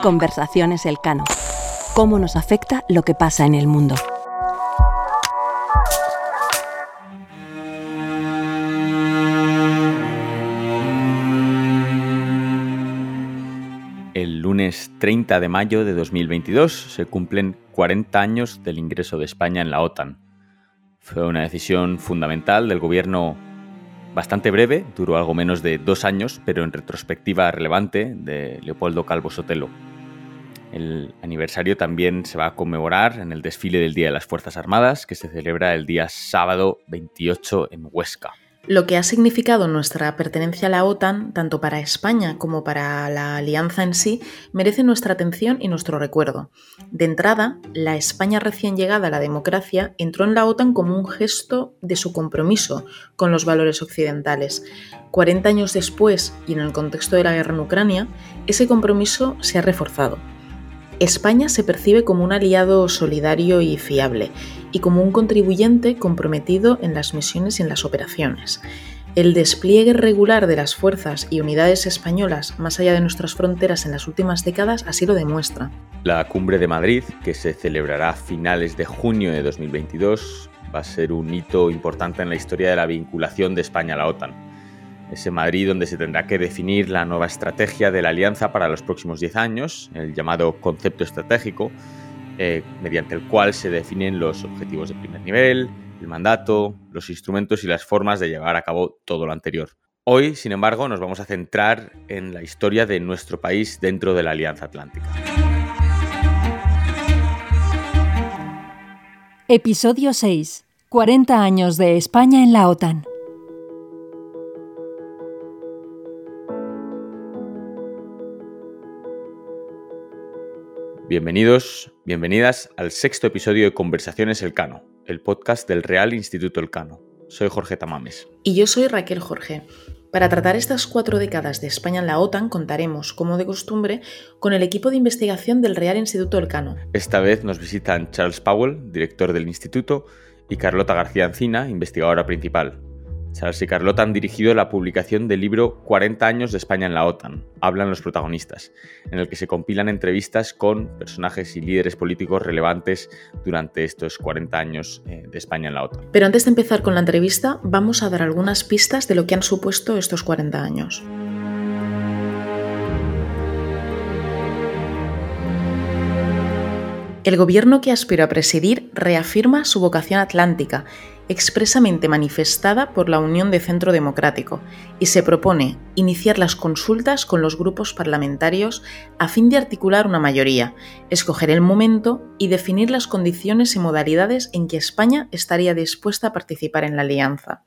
Conversaciones Elcano. ¿Cómo nos afecta lo que pasa en el mundo? El lunes 30 de mayo de 2022 se cumplen 40 años del ingreso de España en la OTAN. Fue una decisión fundamental del gobierno bastante breve, duró algo menos de dos años, pero en retrospectiva relevante, de Leopoldo Calvo Sotelo. El aniversario también se va a conmemorar en el desfile del Día de las Fuerzas Armadas, que se celebra el día sábado 28 en Huesca. Lo que ha significado nuestra pertenencia a la OTAN, tanto para España como para la alianza en sí, merece nuestra atención y nuestro recuerdo. De entrada, la España recién llegada a la democracia entró en la OTAN como un gesto de su compromiso con los valores occidentales. 40 años después, y en el contexto de la guerra en Ucrania, ese compromiso se ha reforzado. España se percibe como un aliado solidario y fiable, y como un contribuyente comprometido en las misiones y en las operaciones. El despliegue regular de las fuerzas y unidades españolas más allá de nuestras fronteras en las últimas décadas así lo demuestra. La cumbre de Madrid, que se celebrará a finales de junio de 2022, va a ser un hito importante en la historia de la vinculación de España a la OTAN ese Madrid donde se tendrá que definir la nueva estrategia de la alianza para los próximos 10 años, el llamado concepto estratégico, eh, mediante el cual se definen los objetivos de primer nivel, el mandato, los instrumentos y las formas de llevar a cabo todo lo anterior. Hoy, sin embargo, nos vamos a centrar en la historia de nuestro país dentro de la Alianza Atlántica. Episodio 6. 40 años de España en la OTAN. Bienvenidos, bienvenidas al sexto episodio de Conversaciones Elcano, el podcast del Real Instituto Elcano. Soy Jorge Tamames. Y yo soy Raquel Jorge. Para tratar estas cuatro décadas de España en la OTAN contaremos, como de costumbre, con el equipo de investigación del Real Instituto Elcano. Esta vez nos visitan Charles Powell, director del instituto, y Carlota García Encina, investigadora principal. Charles y Carlota han dirigido la publicación del libro 40 años de España en la OTAN, hablan los protagonistas, en el que se compilan entrevistas con personajes y líderes políticos relevantes durante estos 40 años eh, de España en la OTAN. Pero antes de empezar con la entrevista, vamos a dar algunas pistas de lo que han supuesto estos 40 años. El gobierno que aspiro a presidir reafirma su vocación atlántica expresamente manifestada por la Unión de Centro Democrático, y se propone iniciar las consultas con los grupos parlamentarios a fin de articular una mayoría, escoger el momento y definir las condiciones y modalidades en que España estaría dispuesta a participar en la alianza.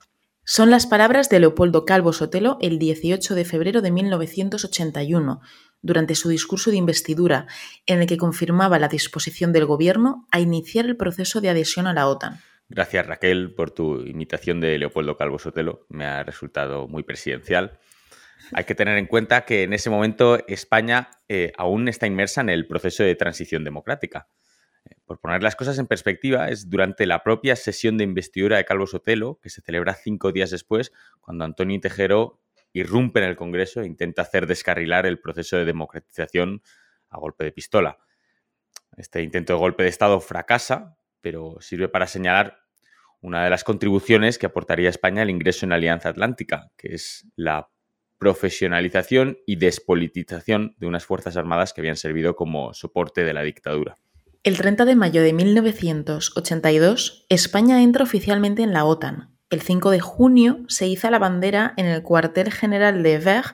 Son las palabras de Leopoldo Calvo Sotelo el 18 de febrero de 1981, durante su discurso de investidura, en el que confirmaba la disposición del Gobierno a iniciar el proceso de adhesión a la OTAN. Gracias Raquel por tu imitación de Leopoldo Calvo Sotelo, me ha resultado muy presidencial. Hay que tener en cuenta que en ese momento España eh, aún está inmersa en el proceso de transición democrática. Eh, por poner las cosas en perspectiva, es durante la propia sesión de investidura de Calvo Sotelo, que se celebra cinco días después, cuando Antonio Tejero irrumpe en el Congreso e intenta hacer descarrilar el proceso de democratización a golpe de pistola. Este intento de golpe de Estado fracasa, pero sirve para señalar una de las contribuciones que aportaría España al ingreso en la Alianza Atlántica, que es la profesionalización y despolitización de unas Fuerzas Armadas que habían servido como soporte de la dictadura. El 30 de mayo de 1982, España entra oficialmente en la OTAN. El 5 de junio se iza la bandera en el cuartel general de Ver,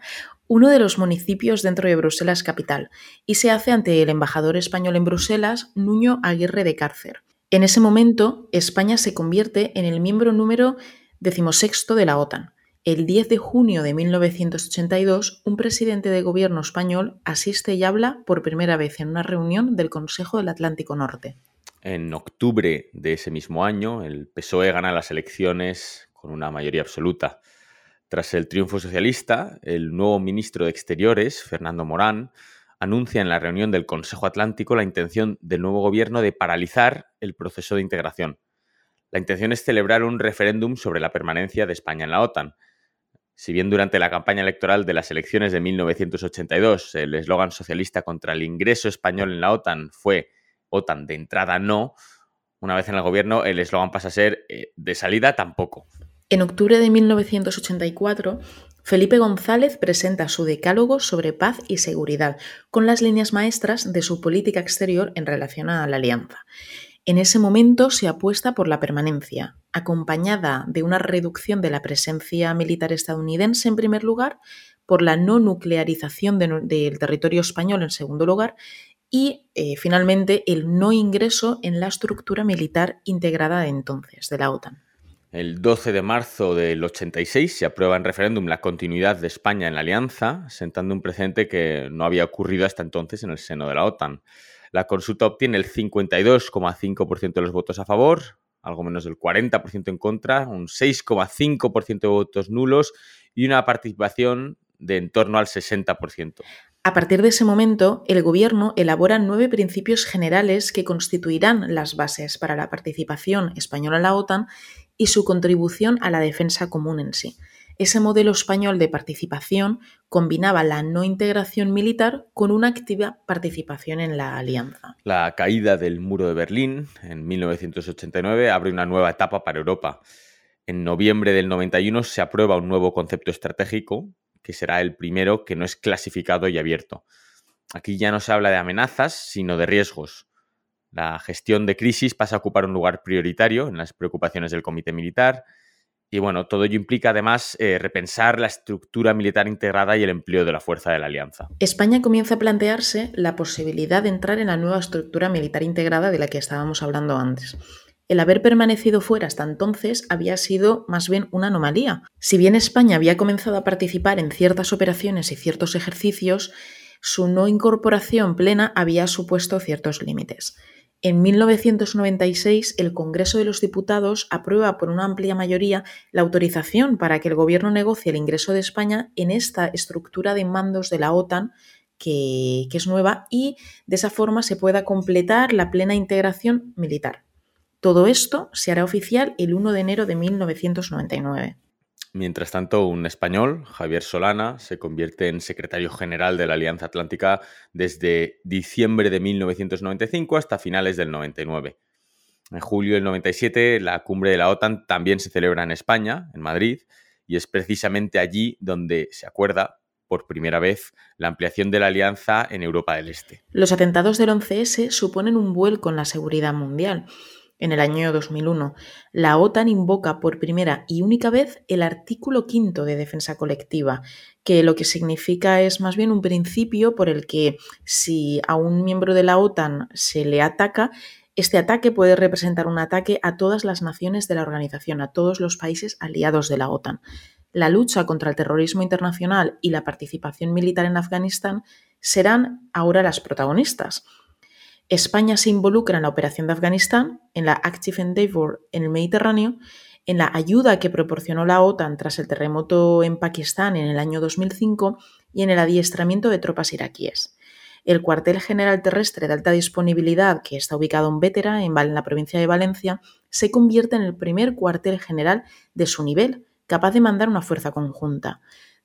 uno de los municipios dentro de Bruselas capital, y se hace ante el embajador español en Bruselas, Nuño Aguirre de Cárcer. En ese momento, España se convierte en el miembro número decimosexto de la OTAN. El 10 de junio de 1982, un presidente de gobierno español asiste y habla por primera vez en una reunión del Consejo del Atlántico Norte. En octubre de ese mismo año, el PSOE gana las elecciones con una mayoría absoluta. Tras el triunfo socialista, el nuevo ministro de Exteriores, Fernando Morán, anuncia en la reunión del Consejo Atlántico la intención del nuevo gobierno de paralizar el proceso de integración. La intención es celebrar un referéndum sobre la permanencia de España en la OTAN. Si bien durante la campaña electoral de las elecciones de 1982 el eslogan socialista contra el ingreso español en la OTAN fue OTAN de entrada no, una vez en el gobierno el eslogan pasa a ser eh, de salida tampoco. En octubre de 1984, Felipe González presenta su decálogo sobre paz y seguridad, con las líneas maestras de su política exterior en relación a la alianza. En ese momento se apuesta por la permanencia, acompañada de una reducción de la presencia militar estadounidense en primer lugar, por la no nuclearización del territorio español en segundo lugar y eh, finalmente el no ingreso en la estructura militar integrada de entonces de la OTAN. El 12 de marzo del 86 se aprueba en referéndum la continuidad de España en la alianza, sentando un precedente que no había ocurrido hasta entonces en el seno de la OTAN. La consulta obtiene el 52,5% de los votos a favor, algo menos del 40% en contra, un 6,5% de votos nulos y una participación de en torno al 60%. A partir de ese momento, el Gobierno elabora nueve principios generales que constituirán las bases para la participación española en la OTAN y su contribución a la defensa común en sí. Ese modelo español de participación combinaba la no integración militar con una activa participación en la alianza. La caída del muro de Berlín en 1989 abre una nueva etapa para Europa. En noviembre del 91 se aprueba un nuevo concepto estratégico, que será el primero que no es clasificado y abierto. Aquí ya no se habla de amenazas, sino de riesgos. La gestión de crisis pasa a ocupar un lugar prioritario en las preocupaciones del Comité Militar. Y bueno, todo ello implica además eh, repensar la estructura militar integrada y el empleo de la fuerza de la alianza. España comienza a plantearse la posibilidad de entrar en la nueva estructura militar integrada de la que estábamos hablando antes. El haber permanecido fuera hasta entonces había sido más bien una anomalía. Si bien España había comenzado a participar en ciertas operaciones y ciertos ejercicios, su no incorporación plena había supuesto ciertos límites. En 1996, el Congreso de los Diputados aprueba por una amplia mayoría la autorización para que el Gobierno negocie el ingreso de España en esta estructura de mandos de la OTAN, que, es nueva, y de esa forma se pueda completar la plena integración militar. Todo esto se hará oficial el 1 de enero de 1999. Mientras tanto, un español, Javier Solana, se convierte en secretario general de la Alianza Atlántica desde diciembre de 1995 hasta finales del 99. En julio del 97, la cumbre de la OTAN también se celebra en España, en Madrid, y es precisamente allí donde se acuerda por primera vez la ampliación de la alianza en Europa del Este. Los atentados del 11S suponen un vuelco en la seguridad mundial en el año 2001, la OTAN invoca por primera y única vez el artículo quinto de defensa colectiva, que lo que significa es más bien un principio por el que si a un miembro de la OTAN se le ataca, este ataque puede representar un ataque a todas las naciones de la organización, a todos los países aliados de la OTAN. La lucha contra el terrorismo internacional y la participación militar en Afganistán serán ahora las protagonistas. España se involucra en la operación de Afganistán, en la Active Endeavour en el Mediterráneo, en la ayuda que proporcionó la OTAN tras el terremoto en Pakistán en el año 2005 y en el adiestramiento de tropas iraquíes. El cuartel general terrestre de alta disponibilidad, que está ubicado en Vétera, en la provincia de Valencia, se convierte en el primer cuartel general de su nivel, capaz de mandar una fuerza conjunta.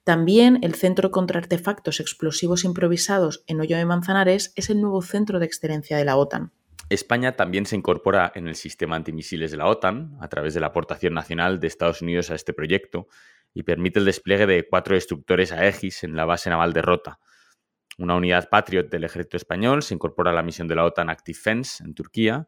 También el Centro contra Artefactos Explosivos Improvisados en Hoyo de Manzanares es el nuevo centro de excelencia de la OTAN. España también se incorpora en el sistema antimisiles de la OTAN a través de la aportación nacional de Estados Unidos a este proyecto y permite el despliegue de cuatro destructores Aegis en la base naval de Rota. Una unidad Patriot del ejército español se incorpora a la misión de la OTAN Active Fence en Turquía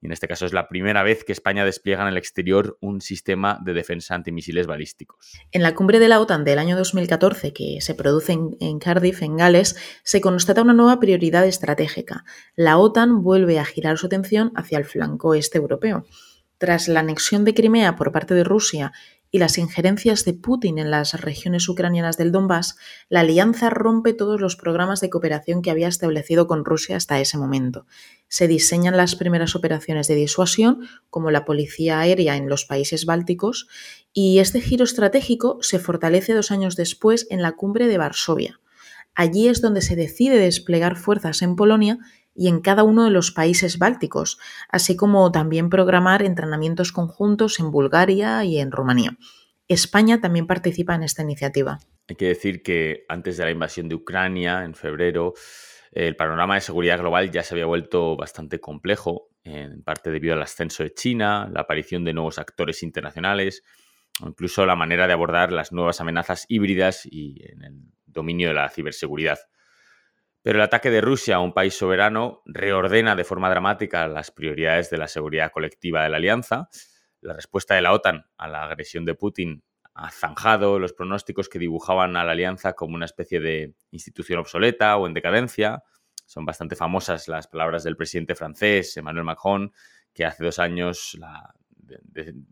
y en este caso es la primera vez que España despliega en el exterior un sistema de defensa antimisiles balísticos. En la cumbre de la OTAN del año 2014, que se produce en, Cardiff, en Gales, se constata una nueva prioridad estratégica. La OTAN vuelve a girar su atención hacia el flanco este europeo. Tras la anexión de Crimea por parte de Rusia y las injerencias de Putin en las regiones ucranianas del Donbass, la alianza rompe todos los programas de cooperación que había establecido con Rusia hasta ese momento. Se diseñan las primeras operaciones de disuasión, como la policía aérea en los países bálticos, y este giro estratégico se fortalece dos años después en la cumbre de Varsovia. Allí es donde se decide desplegar fuerzas en Polonia y en cada uno de los países bálticos, así como también programar entrenamientos conjuntos en Bulgaria y en Rumanía. España también participa en esta iniciativa. Hay que decir que antes de la invasión de Ucrania, en febrero, el panorama de seguridad global ya se había vuelto bastante complejo, en parte debido al ascenso de China, la aparición de nuevos actores internacionales, o incluso la manera de abordar las nuevas amenazas híbridas y en el dominio de la ciberseguridad. Pero el ataque de Rusia a un país soberano reordena de forma dramática las prioridades de la seguridad colectiva de la alianza. La respuesta de la OTAN a la agresión de Putin ha zanjado los pronósticos que dibujaban a la alianza como una especie de institución obsoleta o en decadencia. Son bastante famosas las palabras del presidente francés, Emmanuel Macron, que hace dos años la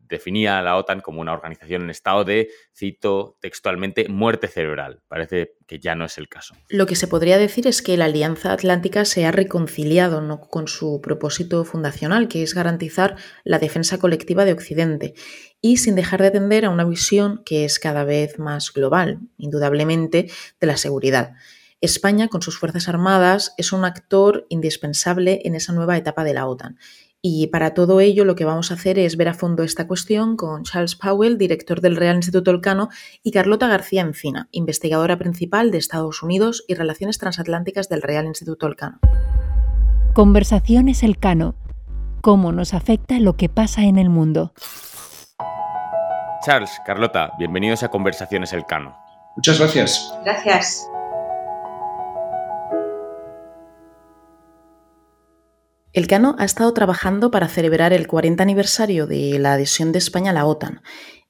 definía a la OTAN como una organización en estado de, cito textualmente, muerte cerebral. Parece que ya no es el caso. Lo que se podría decir es que la Alianza Atlántica se ha reconciliado ¿no? con su propósito fundacional, que es garantizar la defensa colectiva de Occidente, y sin dejar de atender a una visión que es cada vez más global, indudablemente, de la seguridad. España, con sus Fuerzas Armadas, es un actor indispensable en esa nueva etapa de la OTAN y para todo ello lo que vamos a hacer es ver a fondo esta cuestión con Charles Powell, director del Real Instituto Elcano, y Carlota García Encina, investigadora principal de Estados Unidos y Relaciones Transatlánticas del Real Instituto Elcano. Conversaciones Elcano. ¿Cómo nos afecta lo que pasa en el mundo? Charles, Carlota, bienvenidos a Conversaciones Elcano. Muchas gracias. Gracias. El Cano ha estado trabajando para celebrar el 40 aniversario de la adhesión de España a la OTAN.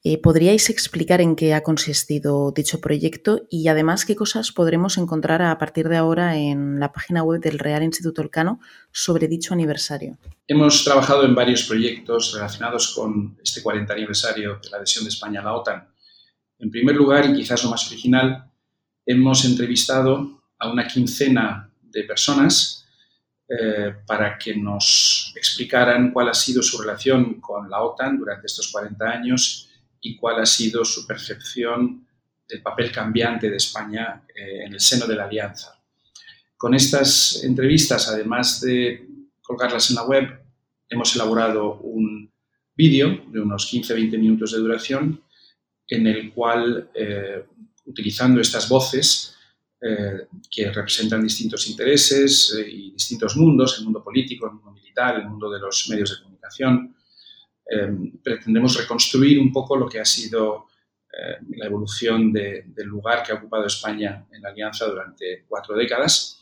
Eh, ¿Podríais explicar en qué ha consistido dicho proyecto y además qué cosas podremos encontrar a partir de ahora en la página web del Real Instituto Elcano sobre dicho aniversario? Hemos trabajado en varios proyectos relacionados con este 40 aniversario de la adhesión de España a la OTAN. En primer lugar, y quizás lo más original, hemos entrevistado a una quincena de personas eh, para que nos explicaran cuál ha sido su relación con la OTAN durante estos 40 años y cuál ha sido su percepción del papel cambiante de España eh, en el seno de la alianza. Con estas entrevistas, además de colgarlas en la web, hemos elaborado un vídeo de unos 15-20 minutos de duración en el cual, eh, utilizando estas voces, eh, que representan distintos intereses eh, y distintos mundos, el mundo político, el mundo militar, el mundo de los medios de comunicación. Eh, pretendemos reconstruir un poco lo que ha sido la evolución del lugar que ha ocupado España en la Alianza durante cuatro décadas.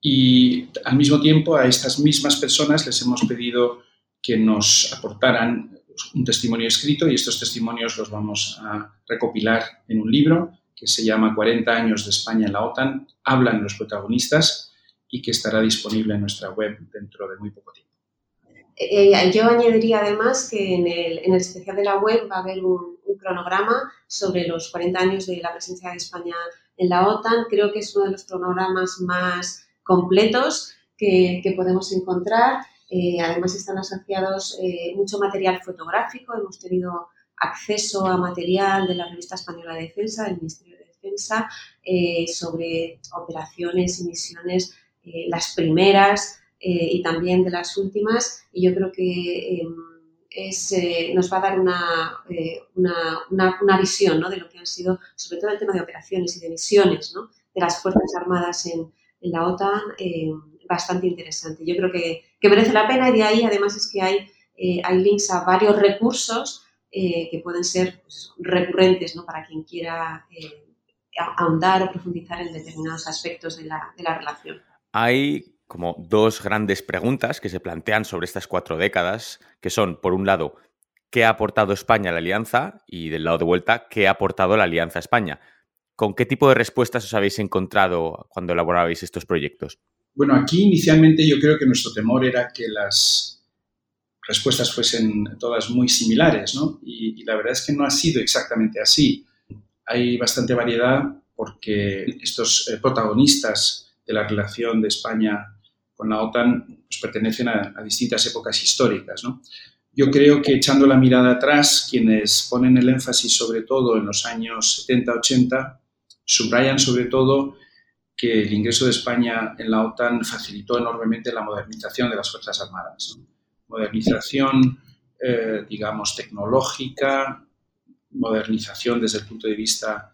Y al mismo tiempo a estas mismas personas les hemos pedido que nos aportaran un testimonio escrito y estos testimonios los vamos a recopilar en un libro que se llama 40 años de España en la OTAN, hablan los protagonistas y que estará disponible en nuestra web dentro de muy poco tiempo. Eh, eh, yo añadiría además que en el, en el, especial de la web va a haber un, cronograma sobre los 40 años de la presencia de España en la OTAN. Creo que es uno de los cronogramas más completos que, que podemos encontrar. Eh, además están asociados mucho material fotográfico. Hemos tenido acceso a material de la Revista Española de Defensa, del Ministerio de Defensa, eh, sobre operaciones y misiones, eh, las primeras eh, y también de las últimas. Y yo creo que em, nos va a dar una, visión de lo que han sido, sobre todo el tema de operaciones y de misiones de las Fuerzas Armadas en, la OTAN, bastante interesante. Yo creo que, merece la pena y de ahí además es que hay links a varios recursos eh, que pueden ser pues, recurrentes ¿no? para quien quiera eh, ahondar o profundizar en determinados aspectos de la, de la relación. Hay como dos grandes preguntas que se plantean sobre estas cuatro décadas, que son, por un lado, ¿qué ha aportado España a la alianza? Y del lado de vuelta, ¿qué ha aportado la alianza a España? ¿Con qué tipo de respuestas os habéis encontrado cuando elaborabais estos proyectos? Bueno, aquí inicialmente yo creo que nuestro temor era que las respuestas fuesen todas muy similares, ¿no? Y, la verdad es que no ha sido exactamente así. Hay bastante variedad porque estos eh, protagonistas de la relación de España con la OTAN pues, pertenecen a, distintas épocas históricas, ¿no? Yo creo que echando la mirada atrás, quienes ponen el énfasis sobre todo en los años 70-80, subrayan sobre todo que el ingreso de España en la OTAN facilitó enormemente la modernización de las Fuerzas Armadas. ¿no? Modernización, eh, digamos, tecnológica, modernización desde el punto de vista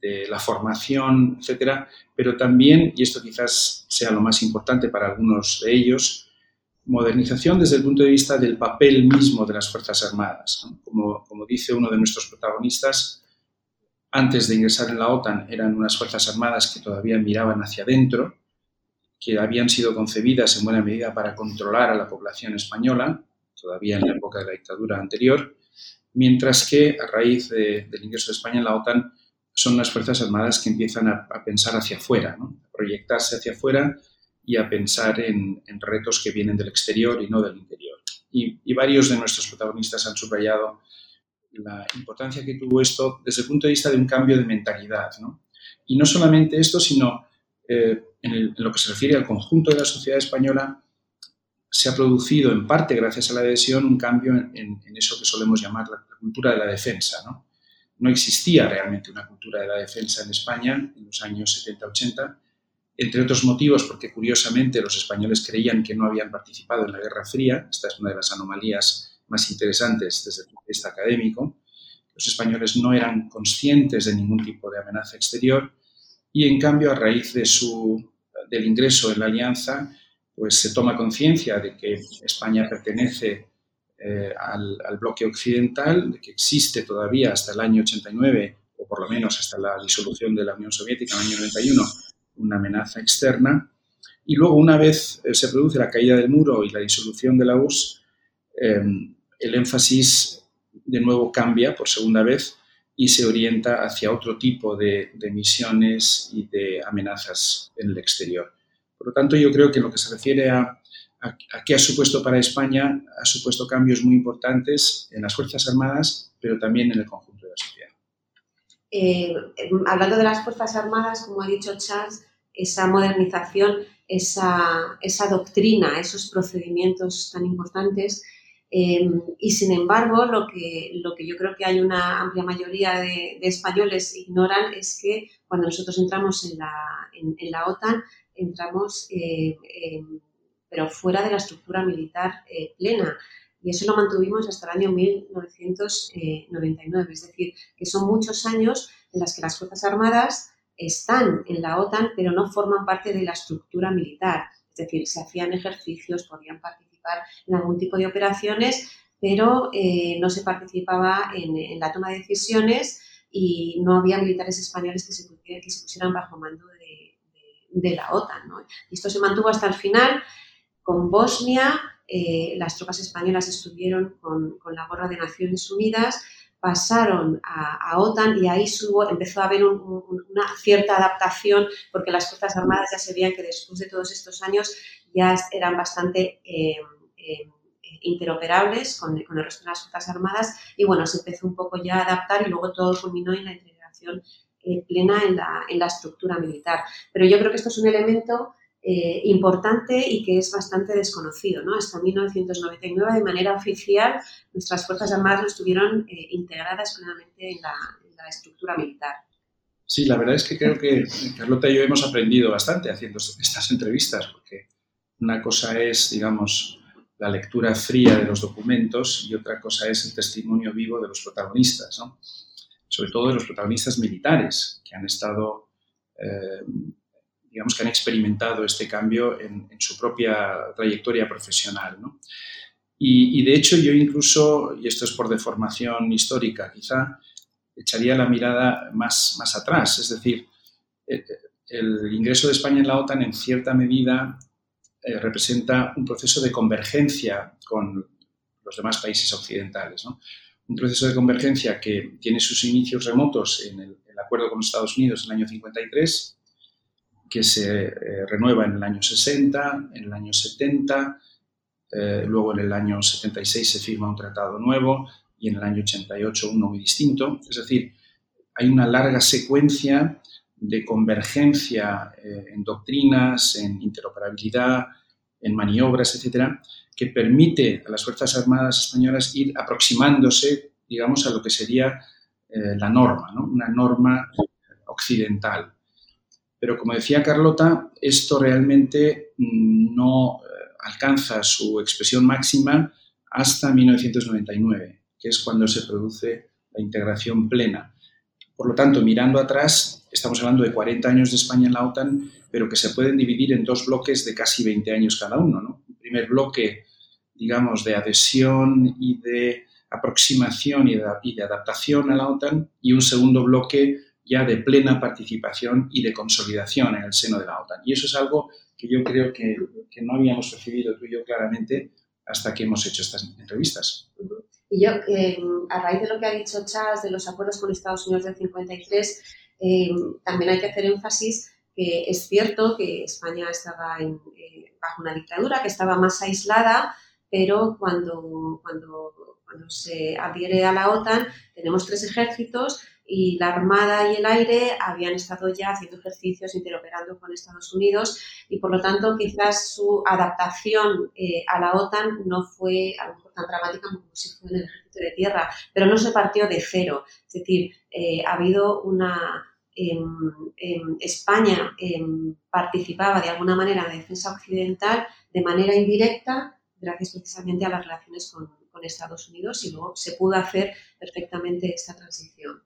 de la formación, etcétera, pero también, y esto quizás sea lo más importante para algunos de ellos, modernización desde el punto de vista del papel mismo de las Fuerzas Armadas. Como, como, dice uno de nuestros protagonistas, antes de ingresar en la OTAN eran unas Fuerzas Armadas que todavía miraban hacia adentro, que habían sido concebidas en buena medida para controlar a la población española, todavía en la época de la dictadura anterior, mientras que a raíz del ingreso de España en la OTAN son las Fuerzas Armadas que empiezan a, pensar hacia afuera, a proyectarse hacia afuera y a pensar en, retos que vienen del exterior y no del interior. Y, varios de nuestros protagonistas han subrayado la importancia que tuvo esto desde el punto de vista de un cambio de mentalidad. Y no solamente esto, sino eh, en, lo que se refiere al conjunto de la sociedad española, se ha producido en parte gracias a la adhesión un cambio en, eso que solemos llamar la, cultura de la defensa. ¿no? no existía realmente una cultura de la defensa en España en los años 70-80 entre otros motivos porque curiosamente los españoles creían que no habían participado en la Guerra Fría, esta es una de las anomalías más interesantes desde el punto de vista académico, los españoles no eran conscientes de ningún tipo de amenaza exterior y en cambio a raíz de su, del ingreso en la alianza pues se toma conciencia de que España pertenece eh, al, bloque occidental, de que existe todavía hasta el año 89 o por lo menos hasta la disolución de la Unión Soviética en el año 91 una amenaza externa. Y luego, una vez eh, se produce la caída del muro y la disolución de la URSS, em, el énfasis de nuevo cambia por segunda vez y se orienta hacia otro tipo de, misiones y de amenazas en el exterior. Por lo tanto, yo creo que en lo que se refiere a, a, qué ha supuesto para España, ha supuesto cambios muy importantes en las Fuerzas Armadas, pero también en el conjunto de la sociedad. Eh, hablando de las Fuerzas Armadas, como ha dicho Charles, esa modernización, esa, doctrina, esos procedimientos tan importantes. Em, y sin embargo, lo que, lo que yo creo que hay una amplia mayoría de, españoles ignoran es que cuando nosotros entramos en la, en, la OTAN, entramos, eh, em, pero fuera de la estructura militar eh, plena y eso lo mantuvimos hasta el año 1999. Es decir, que son muchos años en las que las Fuerzas Armadas están en la OTAN, pero no forman parte de la estructura militar. Es decir, se hacían ejercicios, podían participar en algún tipo de operaciones, pero eh, no se participaba en, la toma de decisiones y no había militares españoles que se, pusieran bajo mando de, la OTAN. Y esto se mantuvo hasta el final con Bosnia, eh, las tropas españolas estuvieron con, la gorra de Naciones Unidas, pasaron a, OTAN y ahí empezó a haber una cierta adaptación porque las Fuerzas Armadas ya se veían que después de todos estos años ya eran bastante eh, eh, interoperables con, el resto de las Fuerzas Armadas y bueno, se empezó un poco ya a adaptar y luego todo culminó en la integración plena en la, en la estructura militar. Pero yo creo que esto es un elemento eh, importante y que es bastante desconocido. ¿no? Hasta 1999, de manera oficial, nuestras Fuerzas Armadas no estuvieron eh, integradas plenamente en la, estructura militar. Sí, la verdad es que creo que Carlota y yo hemos aprendido bastante haciendo estas entrevistas, porque una cosa es, digamos, la lectura fría de los documentos y otra cosa es el testimonio vivo de los protagonistas, ¿no? sobre todo de los protagonistas militares que han estado eh, digamos que han experimentado este cambio en, su propia trayectoria profesional. Y, de hecho yo incluso, y esto es por deformación histórica quizá, echaría la mirada más, más atrás, es decir, eh, el, ingreso de España en la OTAN en cierta medida eh, representa un proceso de convergencia con los demás países occidentales. Un proceso de convergencia que tiene sus inicios remotos en el, acuerdo con los Estados Unidos en el año 53 que se eh, renueva en el año 60, en el año 70, eh, luego en el año 76 se firma un tratado nuevo y en el año 88 uno muy distinto. Es decir, hay una larga secuencia de convergencia eh, en doctrinas, en interoperabilidad, en maniobras, etcétera, que permite a las Fuerzas Armadas españolas ir aproximándose, digamos, a lo que sería la norma, una norma occidental. Pero como decía Carlota, esto realmente mm, no eh, alcanza su expresión máxima hasta 1999, que es cuando se produce la integración plena. Por lo tanto, mirando atrás, estamos hablando de 40 años de España en la OTAN, pero que se pueden dividir en dos bloques de casi 20 años cada uno. ¿no? El primer bloque, digamos, de adhesión y de aproximación y de, adaptación a la OTAN, y un segundo bloque ya de plena participación y de consolidación en el seno de la OTAN. Y eso es algo que yo creo que, que no habíamos percibido tú y yo claramente hasta que hemos hecho estas entrevistas. Y yo, eh, a raíz de lo que ha dicho Charles de los acuerdos con Estados Unidos del 53, eh, también hay que hacer énfasis que es cierto que España estaba eh, bajo una dictadura, que estaba más aislada, pero cuando, cuando, cuando se adhiere a la OTAN tenemos tres ejércitos y la Armada y el aire habían estado ya haciendo ejercicios interoperando con Estados Unidos y por lo tanto quizás su adaptación eh, a la OTAN no fue a lo mejor tan dramática como si fue en el ejército de tierra, pero no se partió de cero. Es decir, eh, ha habido una... En, España participaba de alguna manera en la defensa occidental de manera indirecta gracias precisamente a las relaciones con Estados Unidos y luego se pudo hacer perfectamente esta transición.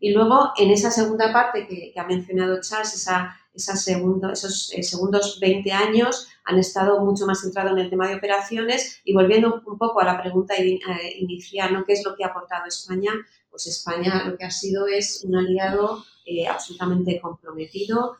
Y luego, en esa segunda parte que, ha mencionado Charles, esa, esa segundo, esos eh, segundos 20 años han estado mucho más centrados en el tema de operaciones y volviendo un poco a la pregunta eh, inicial, ¿no? ¿qué es lo que ha aportado España? Pues España lo que ha sido es un aliado eh, absolutamente comprometido,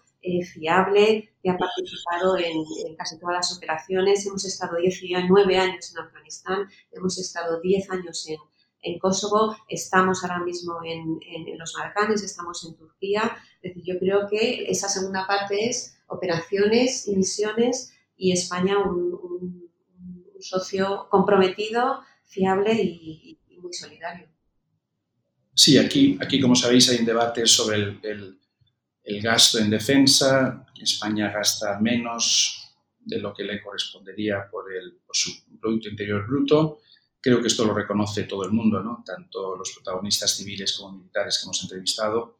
fiable, que ha participado en, en, casi todas las operaciones. Hemos estado 19 años en Afganistán, hemos estado 10 años en, en Kosovo, estamos ahora mismo en, los Balcanes, estamos en Turquía. Es decir, yo creo que esa segunda parte es operaciones y misiones y España un, socio comprometido, fiable y, muy solidario. Sí, aquí, aquí como sabéis hay un debate sobre el, gasto en defensa. España gasta menos de lo que le correspondería por, el, por su Producto Interior Bruto Creo que esto lo reconoce todo el mundo, ¿no? tanto los protagonistas civiles como militares que hemos entrevistado,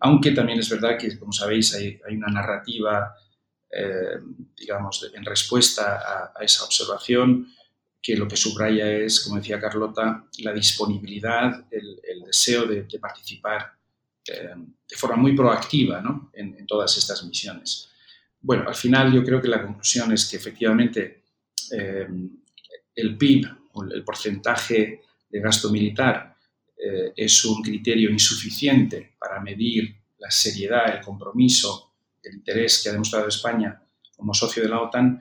aunque también es verdad que, como sabéis, hay, una narrativa, eh, digamos, en respuesta a, esa observación, que lo que subraya es, como decía Carlota, la disponibilidad, el, deseo de, participar eh, de forma muy proactiva ¿no? en, todas estas misiones. Bueno, al final yo creo que la conclusión es que efectivamente eh, el PIB el porcentaje de gasto militar eh, es un criterio insuficiente para medir la seriedad, el compromiso, el interés que ha demostrado España como socio de la OTAN,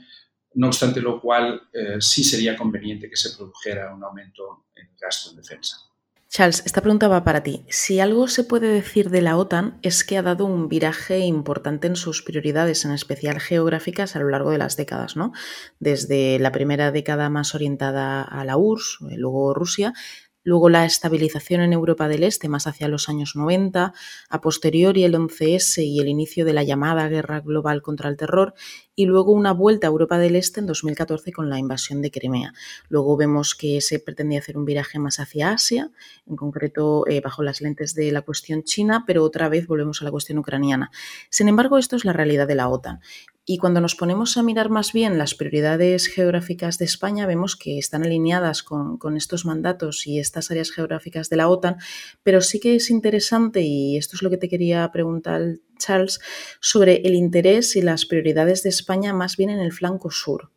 no obstante lo cual eh, sí sería conveniente que se produjera un aumento en el gasto en defensa. Charles, esta pregunta va para ti. Si algo se puede decir de la OTAN es que ha dado un viraje importante en sus prioridades, en especial geográficas, a lo largo de las décadas, ¿no? Desde la primera década más orientada a la URSS, luego Rusia, luego la estabilización en Europa del Este más hacia los años 90, a posteriori el 11S y el inicio de la llamada guerra global contra el terror, y luego una vuelta a Europa del Este en 2014 con la invasión de Crimea. Luego vemos que se pretendía hacer un viraje más hacia Asia, en concreto eh, bajo las lentes de la cuestión china, pero otra vez volvemos a la cuestión ucraniana. Sin embargo, esto es la realidad de la OTAN. Y cuando nos ponemos a mirar más bien las prioridades geográficas de España, vemos que están alineadas con, estos mandatos y estas áreas geográficas de la OTAN, pero sí que es interesante, y esto es lo que te quería preguntar, Charles, sobre el interés y las prioridades de España más bien en el flanco sur.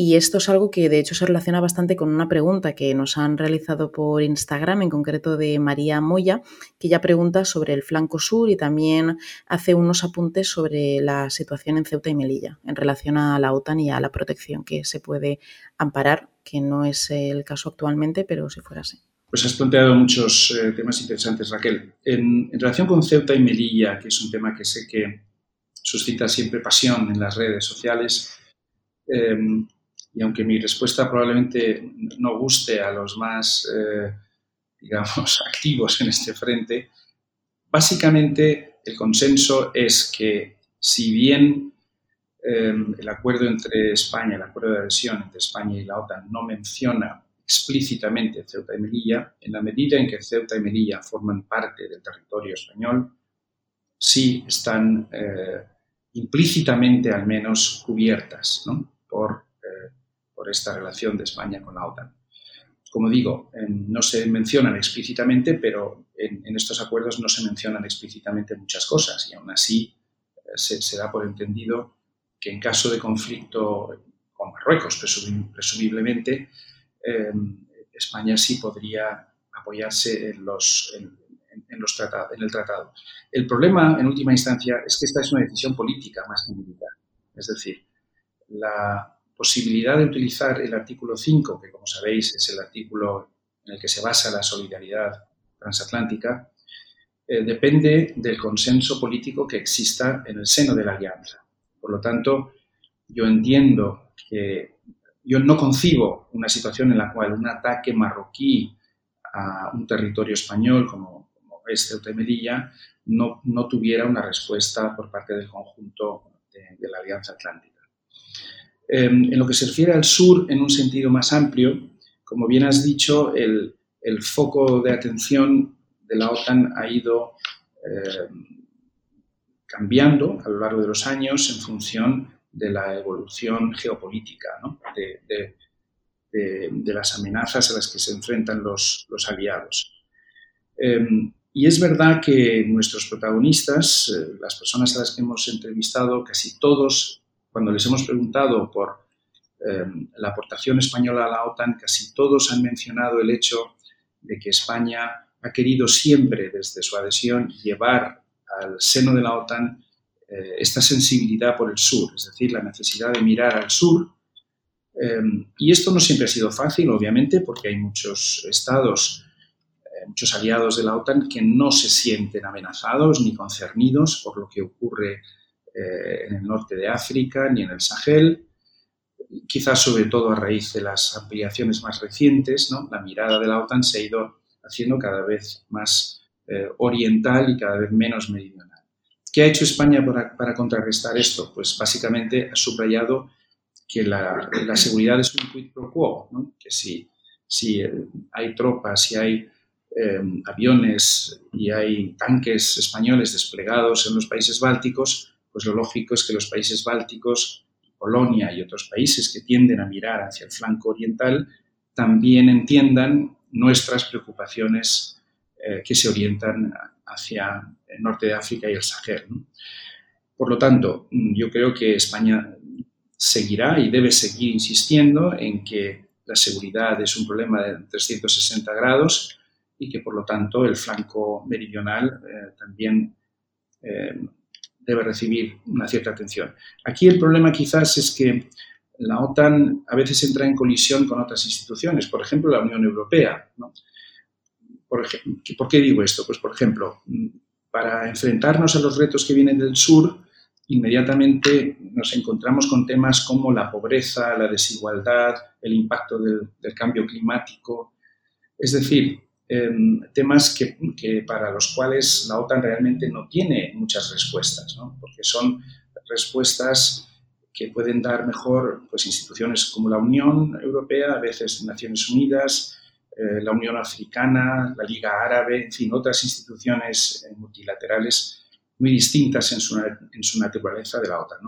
Y esto es algo que de hecho se relaciona bastante con una pregunta que nos han realizado por Instagram, en concreto de María Moya, que ya pregunta sobre el flanco sur y también hace unos apuntes sobre la situación en Ceuta y Melilla en relación a la OTAN y a la protección que se puede amparar, que no es el caso actualmente, pero si fuera así. Pues has planteado muchos eh, temas interesantes, Raquel. En, relación con Ceuta y Melilla, que es un tema que sé que suscita siempre pasión en las redes sociales, em, y aunque mi respuesta probablemente no guste a los más, eh, digamos, activos en este frente, básicamente el consenso es que si bien em, el acuerdo entre España, el acuerdo de adhesión entre España y la OTAN no menciona explícitamente Ceuta y Melilla, en la medida en que Ceuta y Melilla forman parte del territorio español, sí están eh, implícitamente al menos cubiertas por por esta relación de España con la OTAN. como digo, no se mencionan explícitamente, pero en, estos acuerdos no se mencionan explícitamente muchas cosas y aún así eh, se, da por entendido que en caso de conflicto con Marruecos, presumiblemente, em, España sí podría apoyarse en, los, en, los tratados, en el tratado. El problema, en última instancia, es que esta es una decisión política más que militar. Es decir, la, posibilidad de utilizar el artículo 5, que como sabéis es el artículo en el que se basa la solidaridad transatlántica, eh, depende del consenso político que exista en el seno de la alianza. Por lo tanto, yo entiendo que yo no concibo una situación en la cual un ataque marroquí a un territorio español como, es Ceuta y Melilla no, no, tuviera una respuesta por parte del conjunto de la Alianza Atlántica. Em, en lo que se refiere al sur, en un sentido más amplio, como bien has dicho, el, foco de atención de la OTAN ha ido em, cambiando a lo largo de los años en función de la evolución geopolítica, de, las amenazas a las que se enfrentan los, aliados. Em, y es verdad que nuestros protagonistas, eh, las personas a las que hemos entrevistado, casi todos cuando les hemos preguntado por em, la aportación española a la OTAN, casi todos han mencionado el hecho de que España ha querido siempre, desde su adhesión, llevar al seno de la OTAN eh, esta sensibilidad por el sur, es decir, la necesidad de mirar al sur. Em, y esto no siempre ha sido fácil, obviamente, porque hay muchos estados, eh, muchos aliados de la OTAN que no se sienten amenazados ni concernidos por lo que ocurre eh, en el norte de África ni en el Sahel, quizás sobre todo a raíz de las ampliaciones más recientes, ¿no? la mirada de la OTAN se ha ido haciendo cada vez más eh, oriental y cada vez menos meridional. ¿Qué ha hecho España para, contrarrestar esto? Pues básicamente ha subrayado que la, seguridad es un quid pro quo, que si, si eh, hay tropas, si hay aviones y hay tanques españoles desplegados en los países bálticos, pues lo lógico es que los países bálticos, Polonia y otros países que tienden a mirar hacia el flanco oriental, también entiendan nuestras preocupaciones eh, que se orientan hacia el norte de África y el Sahel. Por lo tanto, yo creo que España seguirá y debe seguir insistiendo en que la seguridad es un problema de 360 grados y que, por lo tanto, el flanco meridional eh, también eh, debe recibir una cierta atención. Aquí el problema quizás es que la OTAN a veces entra en colisión con otras instituciones, por ejemplo la Unión Europea. Por, ¿Por qué digo esto? Pues por ejemplo, para enfrentarnos a los retos que vienen del sur, inmediatamente nos encontramos con temas como la pobreza, la desigualdad, el impacto del cambio climático. Es decir, Em, temas que, para los cuales la OTAN realmente no tiene muchas respuestas, porque son respuestas que pueden dar mejor pues, instituciones como la Unión Europea, a veces Naciones Unidas, eh, la Unión Africana, la Liga Árabe, en fin, otras instituciones eh, multilaterales muy distintas en su, en su naturaleza de la OTAN.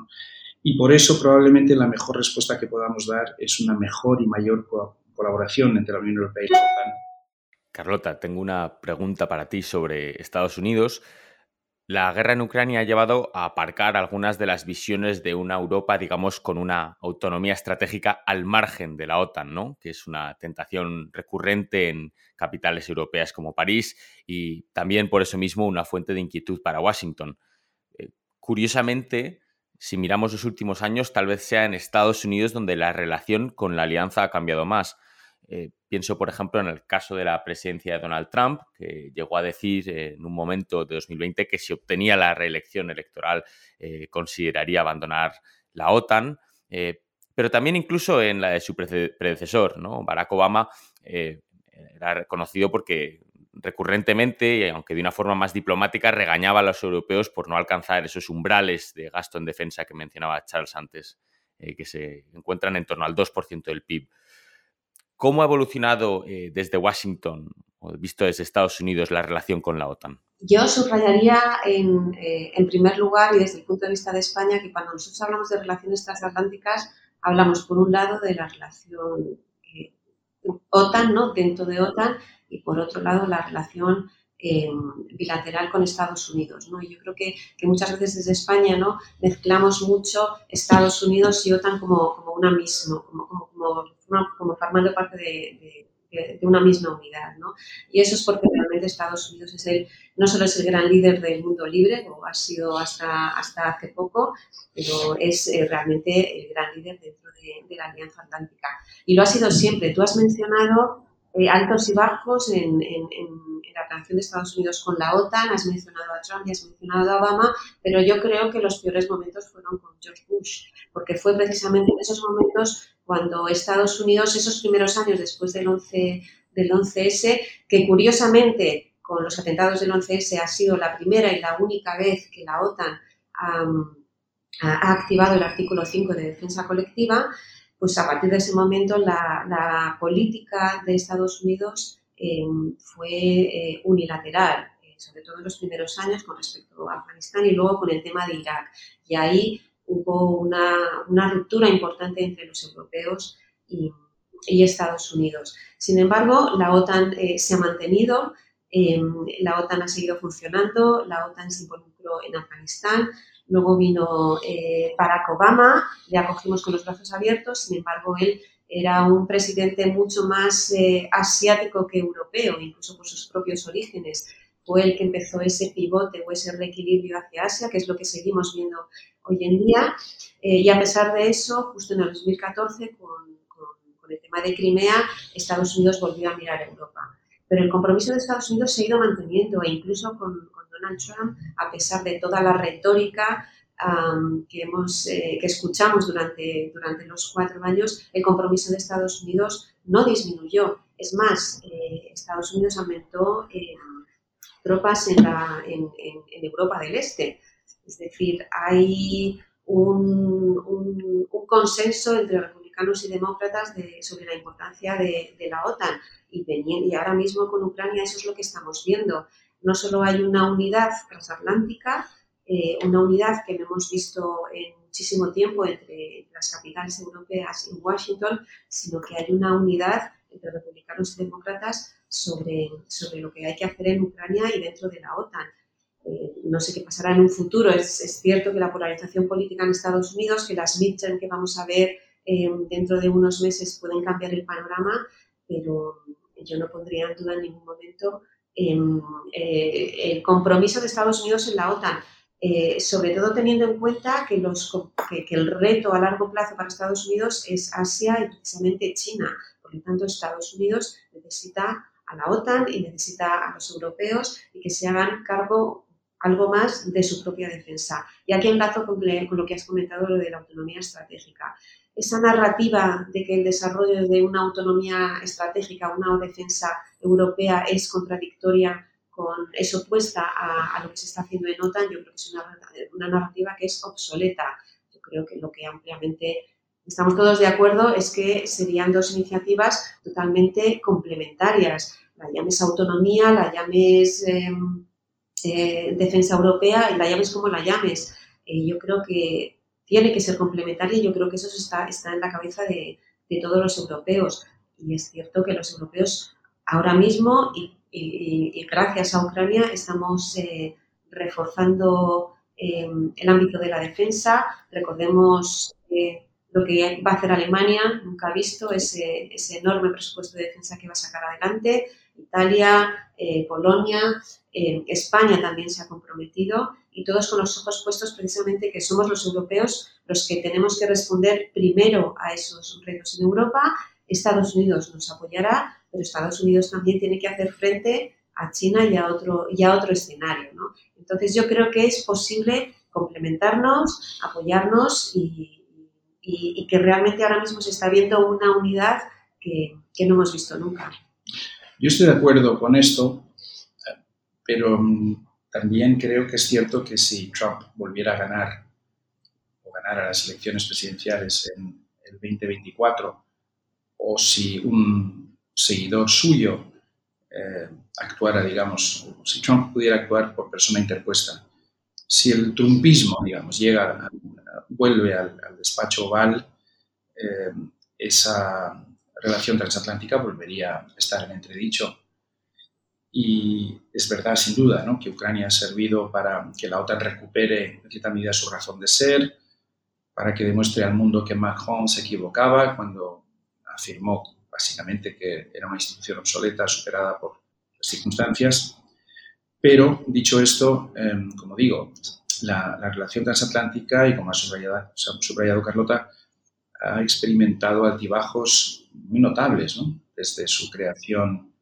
Y por eso probablemente la mejor respuesta que podamos dar es una mejor y mayor colaboración entre la Unión Europea y la OTAN Carlota, tengo una pregunta para ti sobre Estados Unidos. La guerra en Ucrania ha llevado a aparcar algunas de las visiones de una Europa, digamos, con una autonomía estratégica al margen de la OTAN, ¿no? Que es una tentación recurrente en capitales europeas como París y también por eso mismo una fuente de inquietud para Washington. Eh, curiosamente, si miramos los últimos años, tal vez sea en Estados Unidos donde la relación con la alianza ha cambiado más. Eh, pienso, por ejemplo, en el caso de la presidencia de Donald Trump, que llegó a decir en un momento de 2020 que si obtenía la reelección electoral eh, consideraría abandonar la OTAN. Eh, pero también incluso en la de su predecesor, ¿no? Barack Obama era reconocido porque recurrentemente, aunque de una forma más diplomática, regañaba a los europeos por no alcanzar esos umbrales de gasto en defensa que mencionaba Charles antes, que se encuentran en torno al 2% del PIB. ¿Cómo ha evolucionado eh, desde Washington, o visto desde Estados Unidos, la relación con la OTAN? Yo subrayaría en, eh, en, primer lugar y desde el punto de vista de España que cuando nosotros hablamos de relaciones transatlánticas hablamos por un lado de la relación eh, OTAN, ¿no? Dentro de OTAN y por otro lado la relación em, bilateral con Estados Unidos. ¿no? yo creo que, muchas veces desde España ¿no? mezclamos mucho Estados Unidos y OTAN como, como una misma, como, como, como, formando parte de, una misma unidad. ¿no? Y eso es porque realmente Estados Unidos es el, no solo es el gran líder del mundo libre, o ha sido hasta, hasta hace poco, pero es eh, realmente el gran líder dentro de, la Alianza Atlántica. Y lo ha sido siempre. Tú has mencionado eh, altos y bajos en, la relación de Estados Unidos con la OTAN, has mencionado a Trump y has mencionado a Obama, pero yo creo que los peores momentos fueron con George Bush, porque fue precisamente en esos momentos cuando Estados Unidos, esos primeros años después del 11, del 11S, que curiosamente con los atentados del 11S ha sido la primera y la única vez que la OTAN ha activado el artículo 5 de defensa colectiva, pues a partir de ese momento la, política de Estados Unidos eh, fue eh, unilateral, eh, sobre todo en los primeros años con respecto a Afganistán y luego con el tema de Irak. Y ahí hubo una, ruptura importante entre los europeos y, y, Estados Unidos. Sin embargo, la OTAN se ha mantenido, la OTAN ha seguido funcionando, la OTAN se involucró en Afganistán, Luego vino eh, Barack Obama, le acogimos con los brazos abiertos, sin embargo, él era un presidente mucho más eh, asiático que europeo, incluso por sus propios orígenes. Fue el que empezó ese pivote o ese reequilibrio hacia Asia, que es lo que seguimos viendo hoy en día. Eh, y a pesar de eso, justo en el 2014, con, con el tema de Crimea, Estados Unidos volvió a mirar a Europa. Pero el compromiso de Estados Unidos se ha ido manteniendo e incluso con, Donald Trump, a pesar de toda la retórica que, hemos, eh, que escuchamos durante, durante los cuatro años, el compromiso de Estados Unidos no disminuyó. Es más, eh, Estados Unidos aumentó eh, tropas en, la, en, Europa del Este. Es decir, hay un, un, consenso entre republicanos y demócratas sobre la importancia de, de la OTAN. Y, y ahora mismo con Ucrania eso es lo que estamos viendo no solo hay una unidad transatlántica, eh, una unidad que no hemos visto en muchísimo tiempo entre las capitales europeas y Washington, sino que hay una unidad entre republicanos y demócratas sobre, sobre lo que hay que hacer en Ucrania y dentro de la OTAN. Eh, no sé qué pasará en un futuro. Es, cierto que la polarización política en Estados Unidos, que las midterm que vamos a ver eh, dentro de unos meses pueden cambiar el panorama, pero yo no pondría en duda en ningún momento eh, el compromiso de Estados Unidos en la OTAN, eh, sobre todo teniendo en cuenta que, el reto a largo plazo para Estados Unidos es Asia y precisamente China. Por lo tanto, Estados Unidos necesita a la OTAN y necesita a los europeos y que se hagan cargo algo más de su propia defensa. Y aquí enlazo con, con lo que has comentado, lo de la autonomía estratégica esa narrativa de que el desarrollo de una autonomía estratégica, una defensa europea es contradictoria con, es opuesta a, lo que se está haciendo en OTAN, yo creo que es una, narrativa que es obsoleta. Yo creo que lo que ampliamente estamos todos de acuerdo es que serían dos iniciativas totalmente complementarias. La llames autonomía, la llames em, eh, defensa europea y la llames como la llames. Eh, yo creo que tiene que ser complementaria y yo creo que eso está, está en la cabeza de, todos los europeos. Y es cierto que los europeos ahora mismo y, gracias a Ucrania estamos eh, reforzando em, el ámbito de la defensa. Recordemos lo que va a hacer Alemania, nunca ha visto ese, ese enorme presupuesto de defensa que va a sacar adelante. Italia, eh, Polonia, eh, España también se ha comprometido y todos con los ojos puestos precisamente que somos los europeos los que tenemos que responder primero a esos retos en Europa. Estados Unidos nos apoyará, pero Estados Unidos también tiene que hacer frente a China y a otro, y otro escenario. Entonces yo creo que es posible complementarnos, apoyarnos y, que realmente ahora mismo se está viendo una unidad que no hemos visto nunca. Yo estoy de acuerdo con esto, pero mm, también creo que es cierto que si Trump volviera a ganar o ganara las elecciones presidenciales en el 2024, o si un seguidor suyo eh, actuara, digamos, si Trump pudiera actuar por persona interpuesta, si el trumpismo, digamos, llega, vuelve al, despacho oval, eh, esa relación transatlántica volvería a estar en entredicho. Y es verdad, sin duda, ¿no? que Ucrania ha servido para que la OTAN recupere en cierta medida su razón de ser, para que demuestre al mundo que Macron se equivocaba cuando afirmó básicamente que era una institución obsoleta, superada por las circunstancias. Pero, dicho esto, em, como digo, la, relación transatlántica, y como ha subrayado, subrayado Carlota, ha experimentado altibajos muy notables ¿no? desde su creación,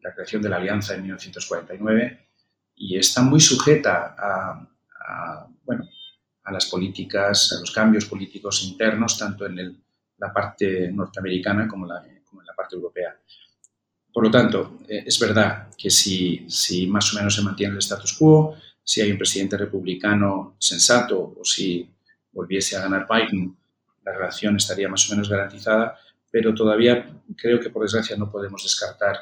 la creación de la Alianza en 1949, y está muy sujeta a, bueno, a las políticas, a los cambios políticos internos, tanto en la parte norteamericana como, como, en la parte europea. Por lo tanto, eh, es verdad que si, si más o menos se mantiene el status quo, si hay un presidente republicano sensato o si volviese a ganar Biden, la relación estaría más o menos garantizada, pero todavía creo que por desgracia no podemos descartar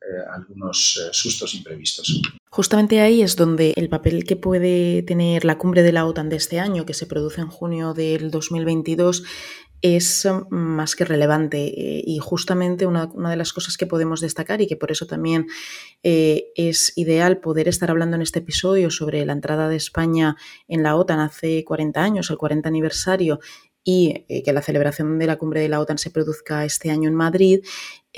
eh, algunos eh, sustos imprevistos. Justamente ahí es donde el papel que puede tener la cumbre de la OTAN de este año, que se produce en junio del 2022, es mm, más que relevante eh, y justamente una, de las cosas que podemos destacar y que por eso también es ideal poder estar hablando en este episodio sobre la entrada de España en la OTAN hace 40 años, el 40 aniversario, y que la celebración de la cumbre de la OTAN se produzca este año en Madrid,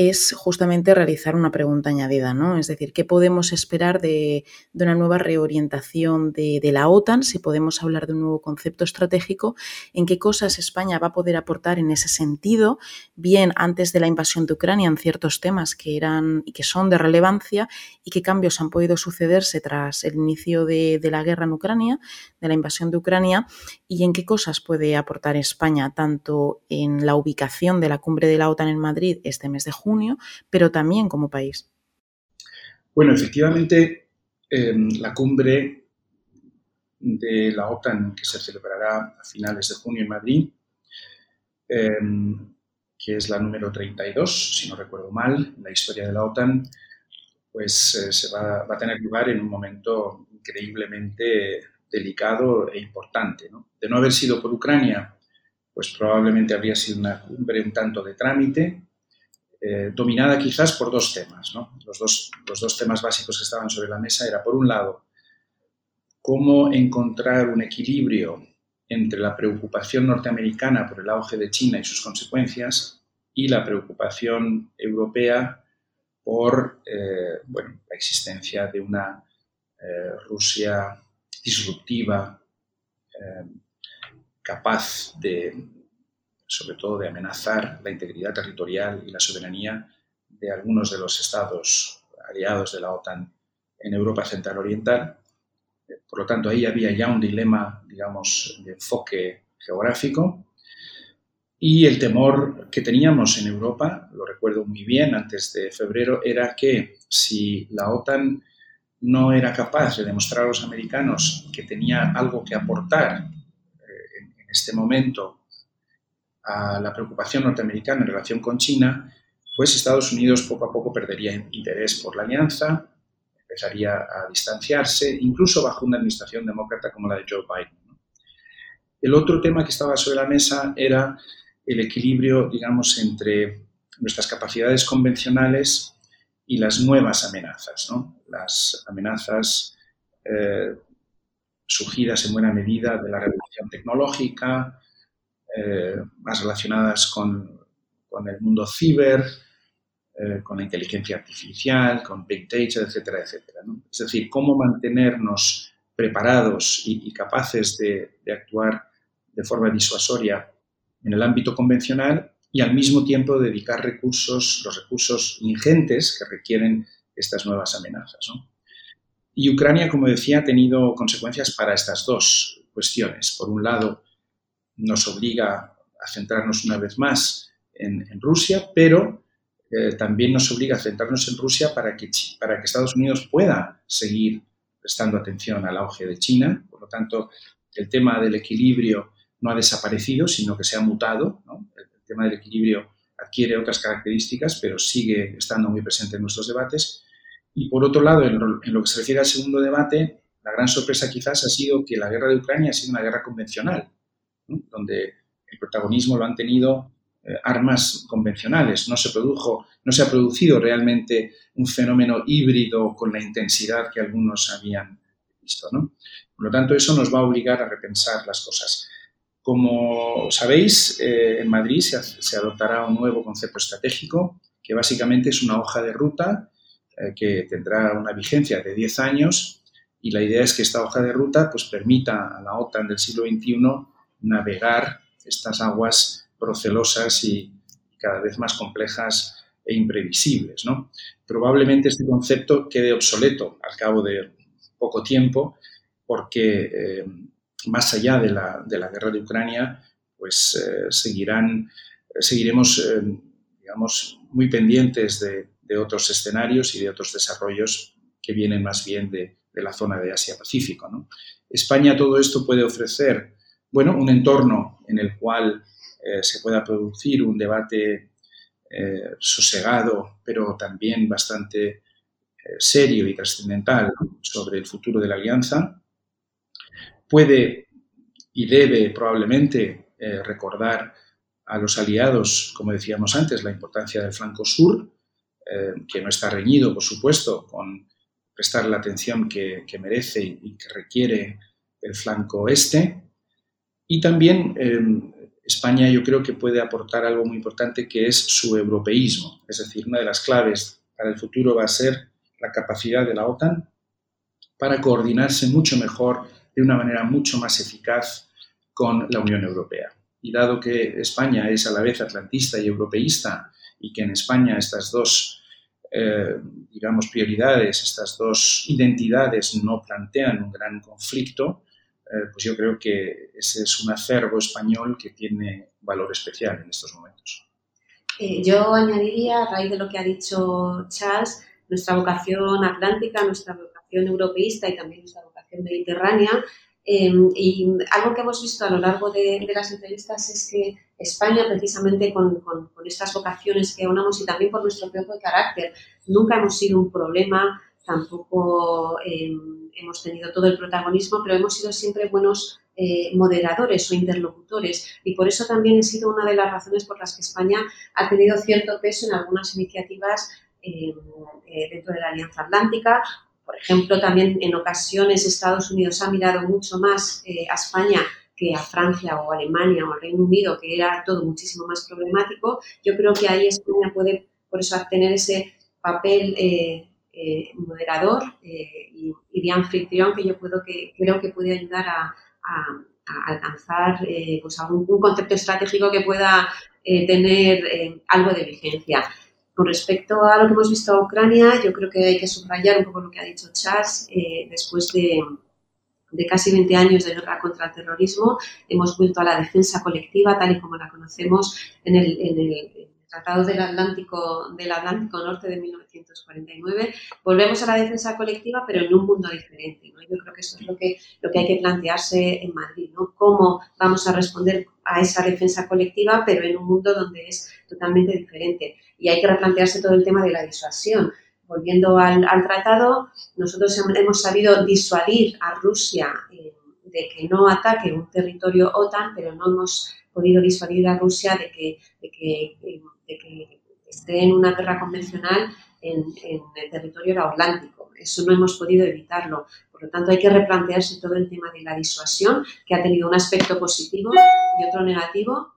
es justamente realizar una pregunta añadida, ¿no? Es decir, ¿qué podemos esperar de, una nueva reorientación de, la OTAN? Si podemos hablar de un nuevo concepto estratégico, ¿en qué cosas España va a poder aportar en ese sentido? Bien, antes de la invasión de Ucrania, en ciertos temas que eran y que son de relevancia, y qué cambios han podido sucederse tras el inicio de, de la guerra en Ucrania, de la invasión de Ucrania, y en qué cosas puede aportar España, tanto en la ubicación de la cumbre de la OTAN en Madrid este mes de junio, pero también como país. Bueno, efectivamente, la cumbre de la OTAN que se celebrará a finales de junio en Madrid, em, que es la número 32, si no recuerdo mal, en la historia de la OTAN, pues eh, se va, a tener lugar en un momento increíblemente delicado e importante. De no haber sido por Ucrania, pues probablemente habría sido una cumbre un tanto de trámite, eh, dominada quizás por dos temas. Los, dos, los dos temas básicos que estaban sobre la mesa era, por un lado, cómo encontrar un equilibrio entre la preocupación norteamericana por el auge de China y sus consecuencias y la preocupación europea por eh, bueno, la existencia de una eh, Rusia disruptiva, capaz de sobre todo de amenazar la integridad territorial y la soberanía de algunos de los estados aliados de la OTAN en Europa Central Oriental. Por lo tanto, ahí había ya un dilema, digamos, de enfoque geográfico. Y el temor que teníamos en Europa, lo recuerdo muy bien antes de febrero, era que si la OTAN no era capaz de demostrar a los americanos que tenía algo que aportar eh, en este momento a la preocupación norteamericana en relación con China, pues Estados Unidos poco a poco perdería interés por la alianza, empezaría a distanciarse, incluso bajo una administración demócrata como la de Joe Biden. El otro tema que estaba sobre la mesa era el equilibrio, digamos, entre nuestras capacidades convencionales y las nuevas amenazas, las amenazas eh, surgidas en buena medida de la revolución tecnológica, eh, más relacionadas con, con, el mundo ciber, eh, con la inteligencia artificial, con Big Data, etcétera, etcétera. Es decir, cómo mantenernos preparados y, capaces de, de, actuar de forma disuasoria en el ámbito convencional y al mismo tiempo dedicar recursos, los recursos ingentes que requieren estas nuevas amenazas. Y Ucrania, como decía, ha tenido consecuencias para estas dos cuestiones. Por un lado, nos obliga a centrarnos una vez más en, Rusia, pero eh, también nos obliga a centrarnos en Rusia para que, para que Estados Unidos pueda seguir prestando atención al auge de China. Por lo tanto, el tema del equilibrio no ha desaparecido, sino que se ha mutado. El, tema del equilibrio adquiere otras características, pero sigue estando muy presente en nuestros debates. Y por otro lado, en lo que se refiere al segundo debate, la gran sorpresa quizás ha sido que la guerra de Ucrania ha sido una guerra convencional donde el protagonismo lo han tenido eh, armas convencionales. No se produjo, no se ha producido realmente un fenómeno híbrido con la intensidad que algunos habían visto. Por lo tanto, eso nos va a obligar a repensar las cosas. Como sabéis, eh, en Madrid se, adoptará un nuevo concepto estratégico que básicamente es una hoja de ruta eh, que tendrá una vigencia de 10 años y la idea es que esta hoja de ruta pues, permita a la OTAN del siglo XXI navegar estas aguas procelosas y cada vez más complejas e imprevisibles. ¿no? Probablemente este concepto quede obsoleto al cabo de poco tiempo porque eh, más allá de la, guerra de Ucrania, pues eh, seguirán, seguiremos, eh, digamos, muy pendientes de, otros escenarios y de otros desarrollos que vienen más bien de, la zona de Asia-Pacífico. España todo esto puede ofrecer, bueno, un entorno en el cual eh, se pueda producir un debate eh, sosegado, pero también bastante eh, serio y trascendental sobre el futuro de la alianza. Puede y debe probablemente recordar a los aliados, como decíamos antes, la importancia del flanco sur, que no está reñido, por supuesto, con prestar la atención que, merece y que requiere el flanco este. Y también España yo creo que puede aportar algo muy importante que es su europeísmo. Es decir, una de las claves para el futuro va a ser la capacidad de la OTAN para coordinarse mucho mejor, de una manera mucho más eficaz con la Unión Europea. Y dado que España es a la vez atlantista y europeísta y que en España estas dos, eh, digamos, prioridades, estas dos identidades no plantean un gran conflicto, eh, pues yo creo que ese es un acervo español que tiene valor especial en estos momentos. Eh, yo añadiría, a raíz de lo que ha dicho Charles, nuestra vocación atlántica, nuestra vocación europeísta y también nuestra vocación mediterránea. Em, y algo que hemos visto a lo largo de, las entrevistas es que España, precisamente con, con, estas vocaciones que aunamos y también por nuestro propio carácter, nunca hemos sido un problema tampoco em, hemos tenido todo el protagonismo, pero hemos sido siempre buenos eh, moderadores o interlocutores y por eso también ha sido una de las razones por las que España ha tenido cierto peso en algunas iniciativas em, eh, dentro de la Alianza Atlántica. Por ejemplo, también en ocasiones Estados Unidos ha mirado mucho más eh, a España que a Francia o Alemania o al Reino Unido, que era todo muchísimo más problemático. Yo creo que ahí España puede, por eso, tener ese papel eh, moderador eh, y, de anfitrión que yo puedo que creo que puede ayudar a, alcanzar eh, pues un, concepto estratégico que pueda tener algo de vigencia. Con respecto a lo que hemos visto a Ucrania, yo creo que hay que subrayar un poco lo que ha dicho Charles. después de, casi 20 años de guerra contra el terrorismo, hemos vuelto a la defensa colectiva tal y como la conocemos en el, en el Tratado del Atlántico, del Atlántico Norte de 1949, volvemos a la defensa colectiva, pero en un mundo diferente. Yo creo que eso es lo que, lo que hay que plantearse en Madrid, ¿no? Cómo vamos a responder a esa defensa colectiva, pero en un mundo donde es totalmente diferente. Y hay que replantearse todo el tema de la disuasión. Volviendo al, tratado, nosotros hemos sabido disuadir a Rusia eh, de que no ataque un territorio OTAN, pero no hemos podido disuadir a Rusia de que, de que que esté en una guerra convencional en, el territorio atlántico. Eso no hemos podido evitarlo. Por lo tanto, hay que replantearse todo el tema de la disuasión, que ha tenido un aspecto positivo y otro negativo.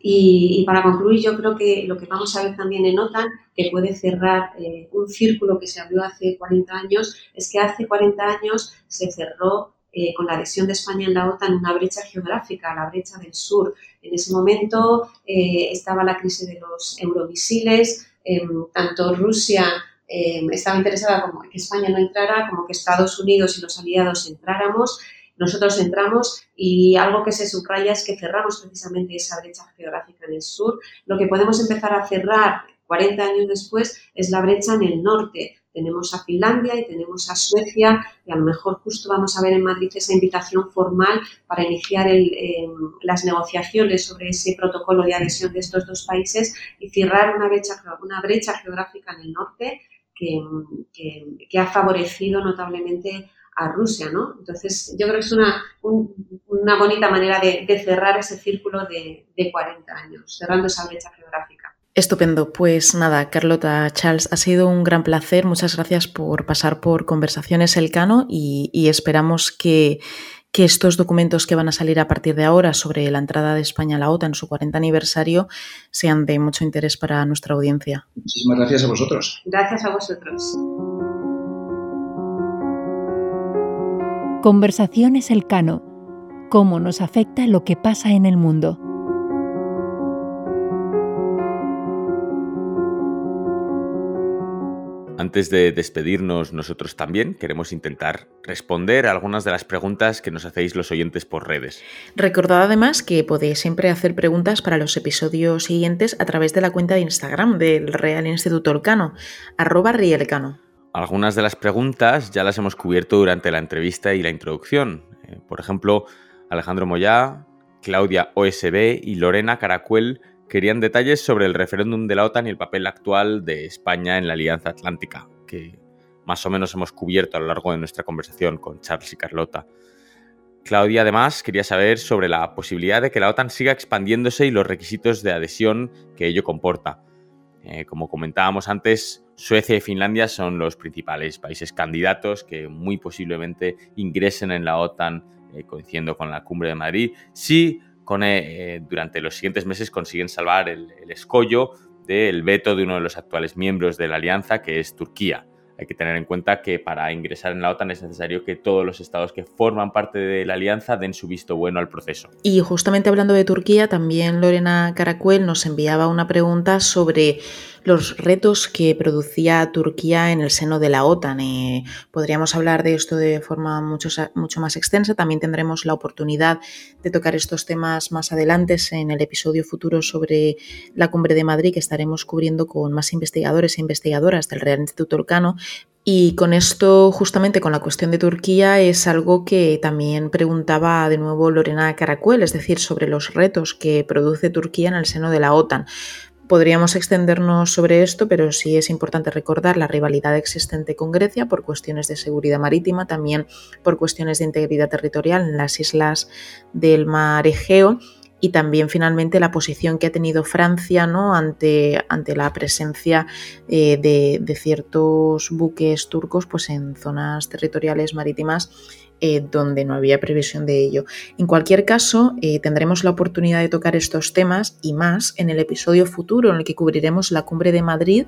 Y, para concluir, yo creo que lo que vamos a ver también en OTAN, que puede cerrar eh, un círculo que se abrió hace 40 años, es que hace 40 años se cerró eh, con la adhesión de España en la OTAN una brecha geográfica, la brecha del sur. En ese momento eh, estaba la crisis de los euromisiles, em, tanto Rusia em, estaba interesada como que España no entrara, como que Estados Unidos y los aliados entráramos. Nosotros entramos y algo que se subraya es que cerramos precisamente esa brecha geográfica en el sur. Lo que podemos empezar a cerrar 40 años después es la brecha en el norte, tenemos a Finlandia y tenemos a Suecia y a lo mejor justo vamos a ver en Madrid esa invitación formal para iniciar em, las negociaciones sobre ese protocolo de adhesión de estos dos países y cerrar una brecha, geográfica en el norte que, ha favorecido notablemente a Rusia, ¿no? Entonces, yo creo que es una, una bonita manera de, cerrar ese círculo de, de 40 años, cerrando esa brecha geográfica. Estupendo. Pues nada, Carlota Charles, ha sido un gran placer. Muchas gracias por pasar por Conversaciones Elcano y, y esperamos que, que, estos documentos que van a salir a partir de ahora sobre la entrada de España a la OTAN en su 40 aniversario sean de mucho interés para nuestra audiencia. Muchísimas gracias a vosotros. Gracias a vosotros. Conversaciones Elcano. ¿Cómo nos afecta lo que pasa en el mundo? Antes de despedirnos nosotros también, queremos intentar responder a algunas de las preguntas que nos hacéis los oyentes por redes. Recordad además que podéis siempre hacer preguntas para los episodios siguientes a través de la cuenta de Instagram del Real Instituto Elcano, arroba rielcano. Algunas de las preguntas ya las hemos cubierto durante la entrevista y la introducción. Eh, por ejemplo, Alejandro Moyá, Claudia OSB y Lorena Caracuel querían detalles sobre el referéndum de la OTAN y el papel actual de España en la Alianza Atlántica, que más o menos hemos cubierto a lo largo de nuestra conversación con Charles y Carlota. Claudia además quería saber sobre la posibilidad de que la OTAN siga expandiéndose y los requisitos de adhesión que ello comporta. Eh, como comentábamos antes, Suecia y Finlandia son los principales países candidatos que muy posiblemente ingresen en la OTAN eh, coincidiendo con la cumbre de Madrid, si con, eh, durante los siguientes meses consiguen salvar el escollo del veto de uno de los actuales miembros de la alianza, que es Turquía. Hay que tener en cuenta que para ingresar en la OTAN es necesario que todos los estados que forman parte de la alianza den su visto bueno al proceso. Y justamente hablando de Turquía, también Lorena Caracuel nos enviaba una pregunta sobre los retos que producía Turquía en el seno de la OTAN. Eh, podríamos hablar de esto de forma mucho, mucho más extensa. También tendremos la oportunidad de tocar estos temas más adelante en el episodio futuro sobre la cumbre de Madrid que estaremos cubriendo con más investigadores e investigadoras del Real Instituto Elcano. Y con esto, justamente con la cuestión de Turquía, es algo que también preguntaba de nuevo Lorena Caracuel, es decir, sobre los retos que produce Turquía en el seno de la OTAN. Podríamos extendernos sobre esto, pero sí es importante recordar la rivalidad existente con Grecia por cuestiones de seguridad marítima, también por cuestiones de integridad territorial en las islas del mar Egeo y también finalmente la posición que ha tenido Francia ¿no? ante, ante la presencia eh, de, de, ciertos buques turcos pues, en zonas territoriales marítimas eh, donde no había previsión de ello. En cualquier caso, eh, tendremos la oportunidad de tocar estos temas y más en el episodio futuro en el que cubriremos la cumbre de Madrid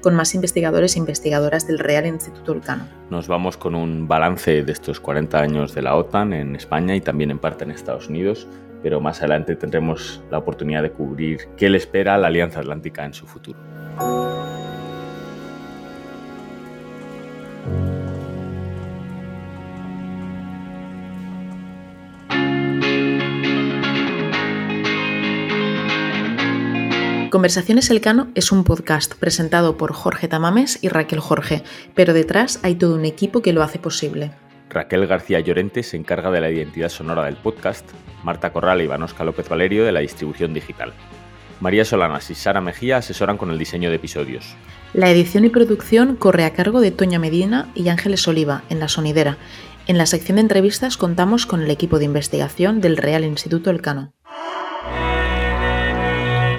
con más investigadores e investigadoras del Real Instituto Vulcano. Nos vamos con un balance de estos 40 años de la OTAN en España y también en parte en Estados Unidos, pero más adelante tendremos la oportunidad de cubrir qué le espera a la Alianza Atlántica en su futuro. Conversaciones Elcano es un podcast presentado por Jorge Tamames y Raquel Jorge, pero detrás hay todo un equipo que lo hace posible. Raquel García Llorente se encarga de la identidad sonora del podcast, Marta Corral y Vanosca López Valerio de la distribución digital. María Solanas y Sara Mejía asesoran con el diseño de episodios. La edición y producción corre a cargo de Toña Medina y Ángeles Oliva, en La Sonidera. En la sección de entrevistas contamos con el equipo de investigación del Real Instituto Elcano.